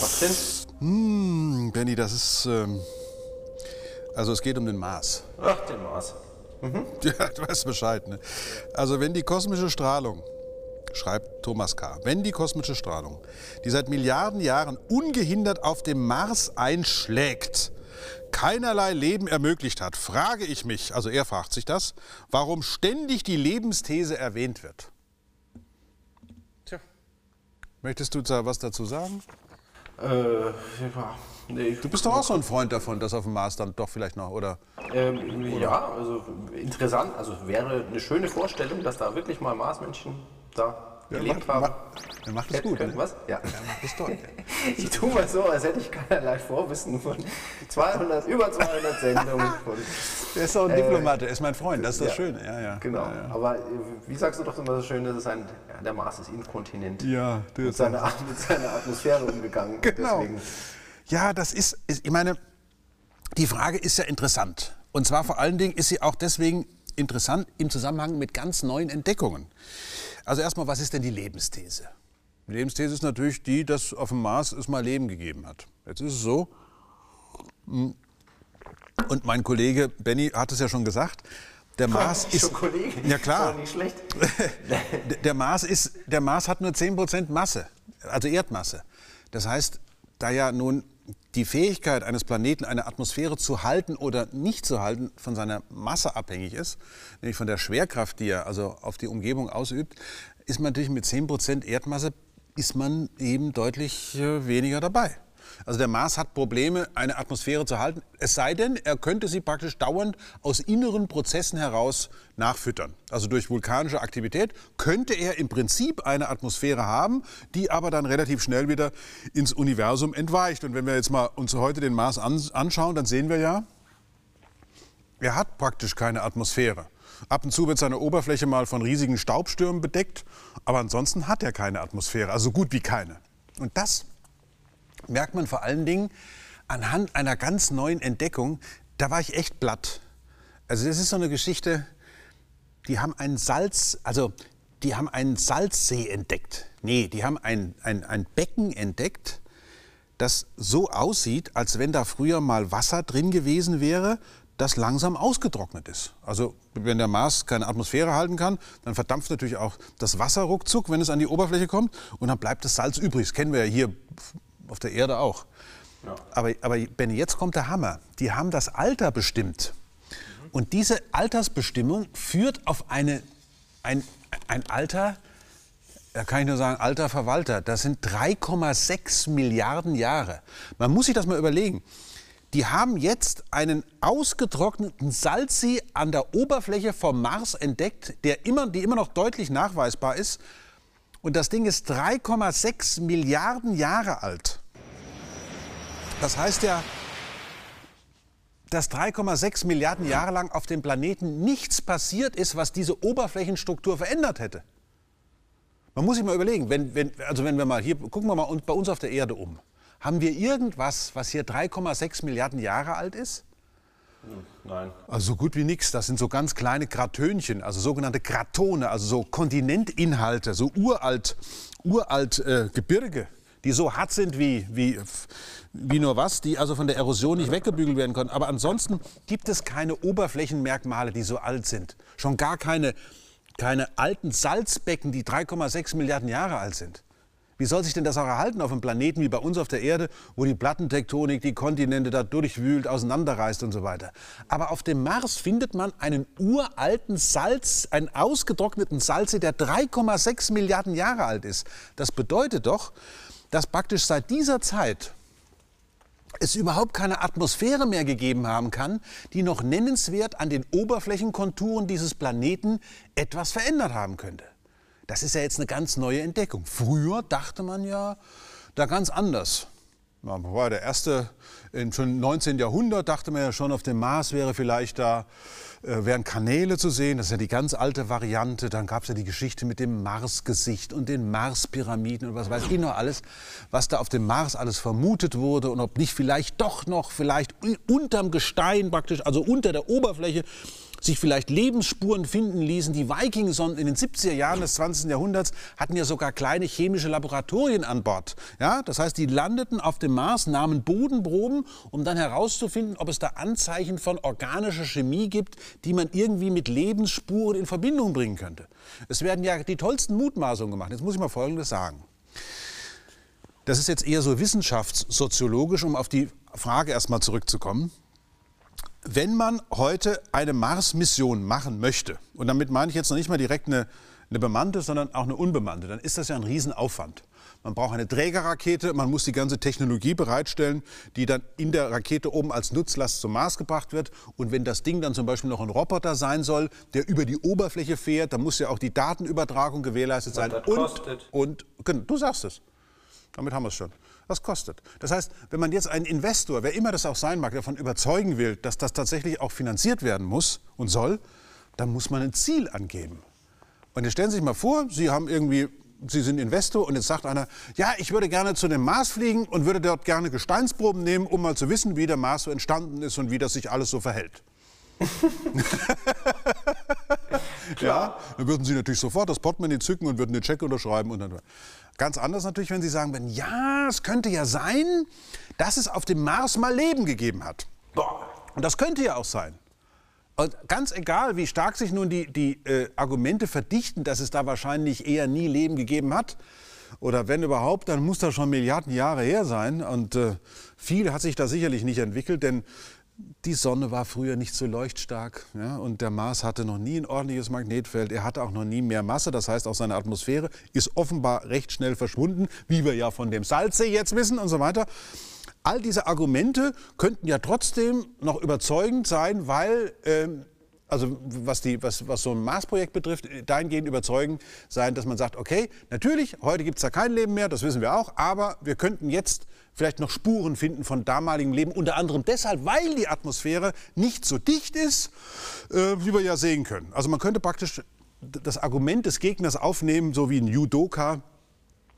Was denn? Hm, Benny, das ist. Ähm, also, es geht um den Mars. Ach, den Mars. Ja, du weißt Bescheid, ne? Also, wenn die kosmische Strahlung, schreibt Thomas K., wenn die kosmische Strahlung, die seit Milliarden Jahren ungehindert auf dem Mars einschlägt, keinerlei Leben ermöglicht hat, frage ich mich, also er fragt sich das, warum ständig die Lebensthese erwähnt wird. Möchtest du da was dazu sagen? Äh, nee, Du bist doch auch so ein Freund davon, dass auf dem Mars dann doch vielleicht noch, oder? Ähm, ja, also interessant. Also wäre eine schöne Vorstellung, dass da wirklich mal Marsmenschen da mach- haben. mach- er macht es gut, ne? Was? Ja. Das ist toll. Ich tue mal so, als hätte ich keinerlei Vorwissen von 200, über 200 Sendungen. Von, Er ist auch ein Diplomat, er ist mein Freund, das ist das ja. Schöne. Ja, ja. Genau. Ja, ja. Aber äh, wie sagst du doch immer so schön, das ist ein, ja, der Mars ist inkontinent. Ja, du mit, seiner, mit seiner Atmosphäre umgegangen. Genau. Deswegen, Ja, das ist, ich meine, die Frage ist ja interessant. Und zwar vor allen Dingen ist sie auch deswegen interessant im Zusammenhang mit ganz neuen Entdeckungen. Also erstmal, was ist denn die Lebensthese? Die Lebensthese ist natürlich die, dass auf dem Mars es mal Leben gegeben hat. Jetzt ist es so, hm, und mein Kollege Benny hat es ja schon gesagt, der Mars ist... schon Kollege. Ja klar. Doch nicht schlecht. Der Mars, ist, der Mars hat nur 10% Masse, also Erdmasse. Das heißt, da ja nun die Fähigkeit eines Planeten, eine Atmosphäre zu halten oder nicht zu halten, von seiner Masse abhängig ist, nämlich von der Schwerkraft, die er also auf die Umgebung ausübt, ist man natürlich mit 10% Erdmasse, ist man eben deutlich äh, weniger dabei. Also der Mars hat Probleme, eine Atmosphäre zu halten, es sei denn, er könnte sie praktisch dauernd aus inneren Prozessen heraus nachfüttern. Also durch vulkanische Aktivität könnte er im Prinzip eine Atmosphäre haben, die aber dann relativ schnell wieder ins Universum entweicht. Und wenn wir jetzt mal uns heute den Mars an, anschauen, dann sehen wir ja, er hat praktisch keine Atmosphäre. Ab und zu wird seine Oberfläche mal von riesigen Staubstürmen bedeckt, aber ansonsten hat er keine Atmosphäre, also so gut wie keine. Und das merkt man vor allen Dingen anhand einer ganz neuen Entdeckung. Da war ich echt platt. Also das ist so eine Geschichte, die haben einen Salz, also die haben einen Salzsee entdeckt. Nee, die haben ein, ein, ein Becken entdeckt, das so aussieht, als wenn da früher mal Wasser drin gewesen wäre, das langsam ausgetrocknet ist. Also wenn der Mars keine Atmosphäre halten kann, dann verdampft natürlich auch das Wasser ruckzuck, wenn es an die Oberfläche kommt, und dann bleibt das Salz übrig. Das kennen wir ja hier auf der Erde auch. Aber, aber Benny, jetzt kommt der Hammer. Die haben das Alter bestimmt. Und diese Altersbestimmung führt auf eine, ein, ein Alter, da kann ich nur sagen, alter Verwalter, das sind 3,6 Milliarden Jahre. Man muss sich das mal überlegen. Die haben jetzt einen ausgetrockneten Salzsee an der Oberfläche vom Mars entdeckt, der immer, die immer noch deutlich nachweisbar ist. Und das Ding ist 3,6 Milliarden Jahre alt. Das heißt ja, dass 3,6 Milliarden Jahre lang auf dem Planeten nichts passiert ist, was diese Oberflächenstruktur verändert hätte. Man muss sich mal überlegen, wenn, wenn, also wenn wir mal hier, gucken wir mal bei uns auf der Erde um. Haben wir irgendwas, was hier 3,6 Milliarden Jahre alt ist? Nein. Also so gut wie nichts. Das sind so ganz kleine Gratönchen, also sogenannte Gratone, also so Kontinentinhalte, so uralt, uralt äh, Gebirge, die so hart sind wie, wie, wie nur was, die also von der Erosion nicht weggebügelt werden können. Aber ansonsten gibt es keine Oberflächenmerkmale, die so alt sind. Schon gar keine, keine alten Salzbecken, die 3,6 Milliarden Jahre alt sind. Wie soll sich denn das auch erhalten auf einem Planeten wie bei uns auf der Erde, wo die Plattentektonik die Kontinente da durchwühlt, auseinanderreißt und so weiter? Aber auf dem Mars findet man einen uralten Salz, einen ausgetrockneten Salzsee, der 3,6 Milliarden Jahre alt ist. Das bedeutet doch, dass praktisch seit dieser Zeit es überhaupt keine Atmosphäre mehr gegeben haben kann, die noch nennenswert an den Oberflächenkonturen dieses Planeten etwas verändert haben könnte. Das ist ja jetzt eine ganz neue Entdeckung. Früher dachte man ja da ganz anders. War der erste, in schon 19. Jahrhundert dachte man ja schon, auf dem Mars wäre vielleicht da, äh, wären Kanäle zu sehen. Das ist ja die ganz alte Variante. Dann gab es ja die Geschichte mit dem Marsgesicht und den Marspyramiden und was weiß ich noch alles, was da auf dem Mars alles vermutet wurde und ob nicht vielleicht doch noch, vielleicht un- unterm Gestein praktisch, also unter der Oberfläche, sich vielleicht Lebensspuren finden ließen. Die Viking-Sonden in den 70er Jahren des 20. Jahrhunderts hatten ja sogar kleine chemische Laboratorien an Bord. Ja, das heißt, die landeten auf dem Mars, nahmen Bodenproben, um dann herauszufinden, ob es da Anzeichen von organischer Chemie gibt, die man irgendwie mit Lebensspuren in Verbindung bringen könnte. Es werden ja die tollsten Mutmaßungen gemacht. Jetzt muss ich mal Folgendes sagen. Das ist jetzt eher so wissenschaftssoziologisch, um auf die Frage erstmal zurückzukommen wenn man heute eine Mars-Mission machen möchte, und damit meine ich jetzt noch nicht mal direkt eine, eine bemannte, sondern auch eine unbemannte, dann ist das ja ein Riesenaufwand. Man braucht eine Trägerrakete, man muss die ganze Technologie bereitstellen, die dann in der Rakete oben als Nutzlast zum Mars gebracht wird. Und wenn das Ding dann zum Beispiel noch ein Roboter sein soll, der über die Oberfläche fährt, dann muss ja auch die Datenübertragung gewährleistet sein. das kostet. Und, und du sagst es. Damit haben wir es schon was kostet. Das heißt, wenn man jetzt einen Investor, wer immer das auch sein mag, davon überzeugen will, dass das tatsächlich auch finanziert werden muss und soll, dann muss man ein Ziel angeben. Und jetzt stellen Sie sich mal vor, Sie haben irgendwie Sie sind Investor und jetzt sagt einer, ja, ich würde gerne zu dem Mars fliegen und würde dort gerne Gesteinsproben nehmen, um mal zu wissen, wie der Mars so entstanden ist und wie das sich alles so verhält. ja, dann würden Sie natürlich sofort das Portemonnaie zücken und würden den Check unterschreiben und dann Ganz anders natürlich, wenn Sie sagen würden, ja, es könnte ja sein, dass es auf dem Mars mal Leben gegeben hat. Und das könnte ja auch sein. Und ganz egal, wie stark sich nun die, die äh, Argumente verdichten, dass es da wahrscheinlich eher nie Leben gegeben hat, oder wenn überhaupt, dann muss das schon Milliarden Jahre her sein. Und äh, viel hat sich da sicherlich nicht entwickelt, denn die Sonne war früher nicht so leuchtstark ja, und der Mars hatte noch nie ein ordentliches Magnetfeld. Er hatte auch noch nie mehr Masse, das heißt auch seine Atmosphäre ist offenbar recht schnell verschwunden, wie wir ja von dem Salzsee jetzt wissen und so weiter. All diese Argumente könnten ja trotzdem noch überzeugend sein, weil ähm, also was, die, was, was so ein Mars-Projekt betrifft, dahingehend überzeugend sein, dass man sagt, okay, natürlich, heute gibt es da kein Leben mehr, das wissen wir auch, aber wir könnten jetzt vielleicht noch Spuren finden von damaligem Leben, unter anderem deshalb, weil die Atmosphäre nicht so dicht ist, äh, wie wir ja sehen können. Also man könnte praktisch das Argument des Gegners aufnehmen, so wie ein Judoka,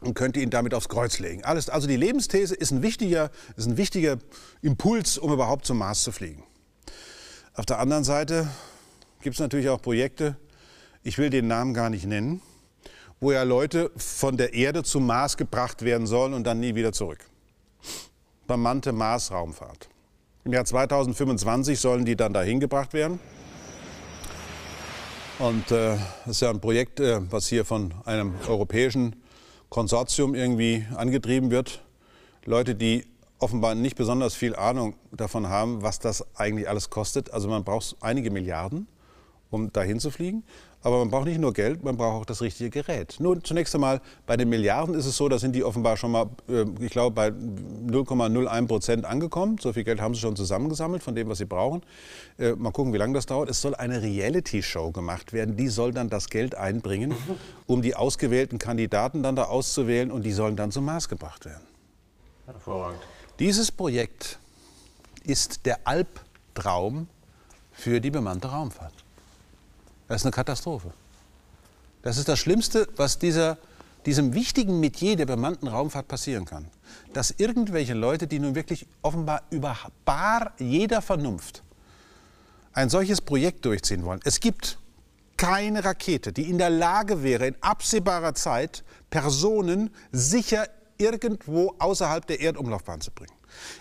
und könnte ihn damit aufs Kreuz legen. Alles, also die Lebensthese ist ein, wichtiger, ist ein wichtiger Impuls, um überhaupt zum Mars zu fliegen. Auf der anderen Seite gibt es natürlich auch Projekte, ich will den Namen gar nicht nennen, wo ja Leute von der Erde zum Mars gebracht werden sollen und dann nie wieder zurück bemannte Mars-Raumfahrt. Im Jahr 2025 sollen die dann dahin gebracht werden. Und äh, das ist ja ein Projekt, äh, was hier von einem europäischen Konsortium irgendwie angetrieben wird. Leute, die offenbar nicht besonders viel Ahnung davon haben, was das eigentlich alles kostet. Also man braucht einige Milliarden, um dahin zu fliegen. Aber man braucht nicht nur Geld, man braucht auch das richtige Gerät. Nun, zunächst einmal, bei den Milliarden ist es so, da sind die offenbar schon mal, äh, ich glaube, bei 0,01 Prozent angekommen. So viel Geld haben sie schon zusammengesammelt von dem, was sie brauchen. Äh, mal gucken, wie lange das dauert. Es soll eine Reality-Show gemacht werden. Die soll dann das Geld einbringen, um die ausgewählten Kandidaten dann da auszuwählen und die sollen dann zum Mars gebracht werden. Hervorragend. Dieses Projekt ist der Albtraum für die bemannte Raumfahrt. Das ist eine Katastrophe. Das ist das Schlimmste, was dieser, diesem wichtigen Metier der bemannten Raumfahrt passieren kann. Dass irgendwelche Leute, die nun wirklich offenbar über bar jeder Vernunft ein solches Projekt durchziehen wollen. Es gibt keine Rakete, die in der Lage wäre, in absehbarer Zeit Personen sicher irgendwo außerhalb der Erdumlaufbahn zu bringen.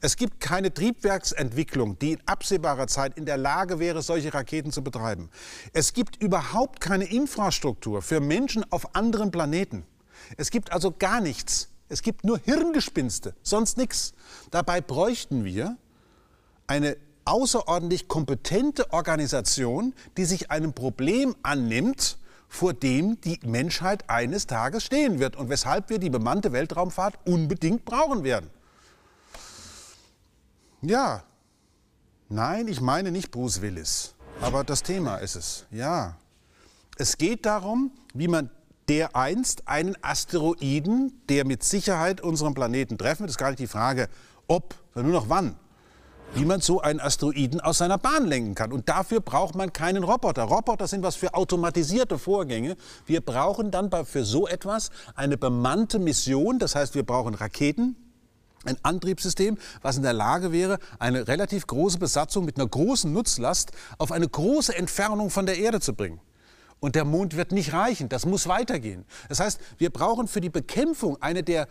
Es gibt keine Triebwerksentwicklung, die in absehbarer Zeit in der Lage wäre, solche Raketen zu betreiben. Es gibt überhaupt keine Infrastruktur für Menschen auf anderen Planeten. Es gibt also gar nichts. Es gibt nur Hirngespinste, sonst nichts. Dabei bräuchten wir eine außerordentlich kompetente Organisation, die sich einem Problem annimmt, vor dem die Menschheit eines Tages stehen wird und weshalb wir die bemannte Weltraumfahrt unbedingt brauchen werden. Ja. Nein, ich meine nicht Bruce Willis. Aber das Thema ist es. Ja. Es geht darum, wie man dereinst einen Asteroiden, der mit Sicherheit unseren Planeten treffen wird, ist gar nicht die Frage, ob, sondern nur noch wann, wie man so einen Asteroiden aus seiner Bahn lenken kann. Und dafür braucht man keinen Roboter. Roboter sind was für automatisierte Vorgänge. Wir brauchen dann für so etwas eine bemannte Mission. Das heißt, wir brauchen Raketen, ein Antriebssystem, was in der Lage wäre, eine relativ große Besatzung mit einer großen Nutzlast auf eine große Entfernung von der Erde zu bringen. Und der Mond wird nicht reichen, das muss weitergehen. Das heißt, wir brauchen für die Bekämpfung eine der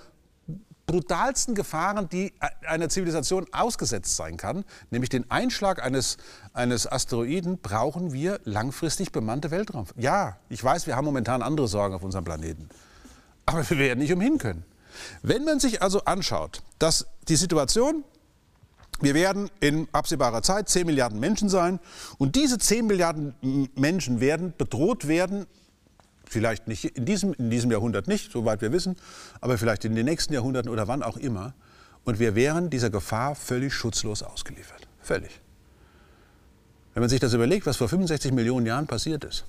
brutalsten Gefahren, die einer Zivilisation ausgesetzt sein kann, nämlich den Einschlag eines, eines Asteroiden, brauchen wir langfristig bemannte Weltraum. Ja, ich weiß, wir haben momentan andere Sorgen auf unserem Planeten. Aber wir werden nicht umhin können. Wenn man sich also anschaut, dass die Situation, wir werden in absehbarer Zeit 10 Milliarden Menschen sein und diese 10 Milliarden Menschen werden bedroht werden, vielleicht nicht in diesem, in diesem Jahrhundert nicht, soweit wir wissen, aber vielleicht in den nächsten Jahrhunderten oder wann auch immer. Und wir wären dieser Gefahr völlig schutzlos ausgeliefert. Völlig. Wenn man sich das überlegt, was vor 65 Millionen Jahren passiert ist.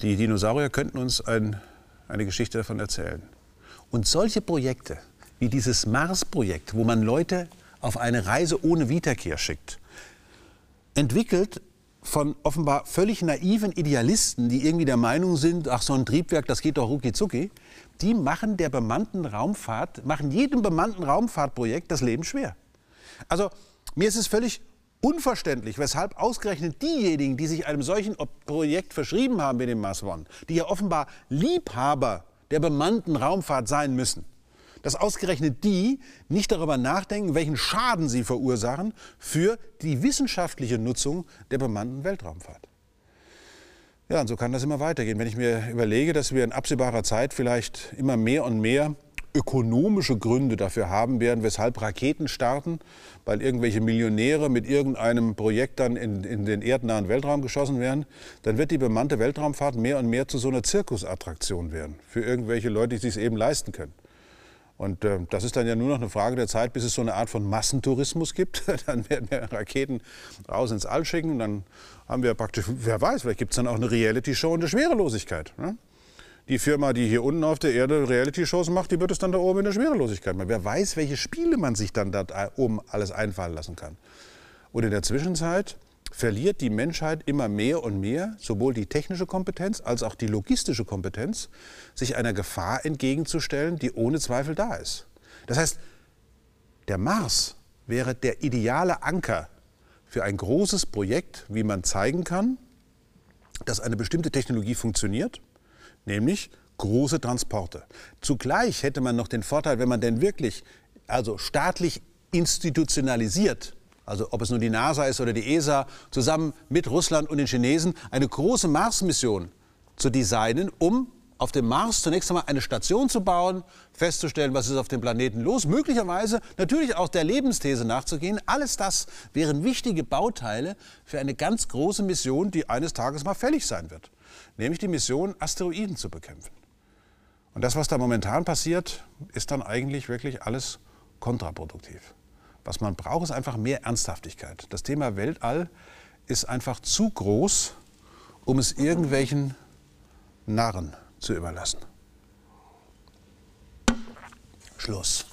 Die Dinosaurier könnten uns ein, eine Geschichte davon erzählen. Und solche Projekte wie dieses Mars-Projekt, wo man Leute auf eine Reise ohne Wiederkehr schickt, entwickelt von offenbar völlig naiven Idealisten, die irgendwie der Meinung sind, ach so ein Triebwerk, das geht doch rucki zucki, die machen der bemannten Raumfahrt, machen jedem bemannten Raumfahrtprojekt das Leben schwer. Also mir ist es völlig unverständlich, weshalb ausgerechnet diejenigen, die sich einem solchen Projekt verschrieben haben wie dem Mars One, die ja offenbar Liebhaber der bemannten Raumfahrt sein müssen. Dass ausgerechnet die nicht darüber nachdenken, welchen Schaden sie verursachen für die wissenschaftliche Nutzung der bemannten Weltraumfahrt. Ja, und so kann das immer weitergehen. Wenn ich mir überlege, dass wir in absehbarer Zeit vielleicht immer mehr und mehr ökonomische Gründe dafür haben werden, weshalb Raketen starten, weil irgendwelche Millionäre mit irgendeinem Projekt dann in, in, den erdnahen Weltraum geschossen werden, dann wird die bemannte Weltraumfahrt mehr und mehr zu so einer Zirkusattraktion werden für irgendwelche Leute, die es sich eben leisten können. Und äh, das ist dann ja nur noch eine Frage der Zeit, bis es so eine Art von Massentourismus gibt. dann werden wir Raketen raus ins All schicken. Dann haben wir praktisch, wer weiß, vielleicht gibt es dann auch eine Reality-Show in der Schwerelosigkeit. Ne? die Firma, die hier unten auf der Erde Reality-Shows macht, die wird es dann da oben in der Schwerelosigkeit machen. Wer weiß, welche Spiele man sich dann da oben alles einfallen lassen kann. Und in der Zwischenzeit verliert die Menschheit immer mehr und mehr sowohl die technische Kompetenz als auch die logistische Kompetenz, sich einer Gefahr entgegenzustellen, die ohne Zweifel da ist. Das heißt, der Mars wäre der ideale Anker für ein großes Projekt, wie man zeigen kann, dass eine bestimmte Technologie funktioniert nämlich große Transporte. Zugleich hätte man noch den Vorteil, wenn man denn wirklich, also staatlich institutionalisiert, also ob es nun die NASA ist oder die ESA, zusammen mit Russland und den Chinesen eine große Mars-Mission zu designen, um auf dem Mars zunächst einmal eine Station zu bauen, festzustellen, was ist auf dem Planeten los, möglicherweise natürlich auch der Lebensthese nachzugehen. Alles das wären wichtige Bauteile für eine ganz große Mission, die eines Tages mal fällig sein wird nämlich die Mission, Asteroiden zu bekämpfen. Und das, was da momentan passiert, ist dann eigentlich wirklich alles kontraproduktiv. Was man braucht, ist einfach mehr Ernsthaftigkeit. Das Thema Weltall ist einfach zu groß, um es irgendwelchen Narren zu überlassen. Schluss.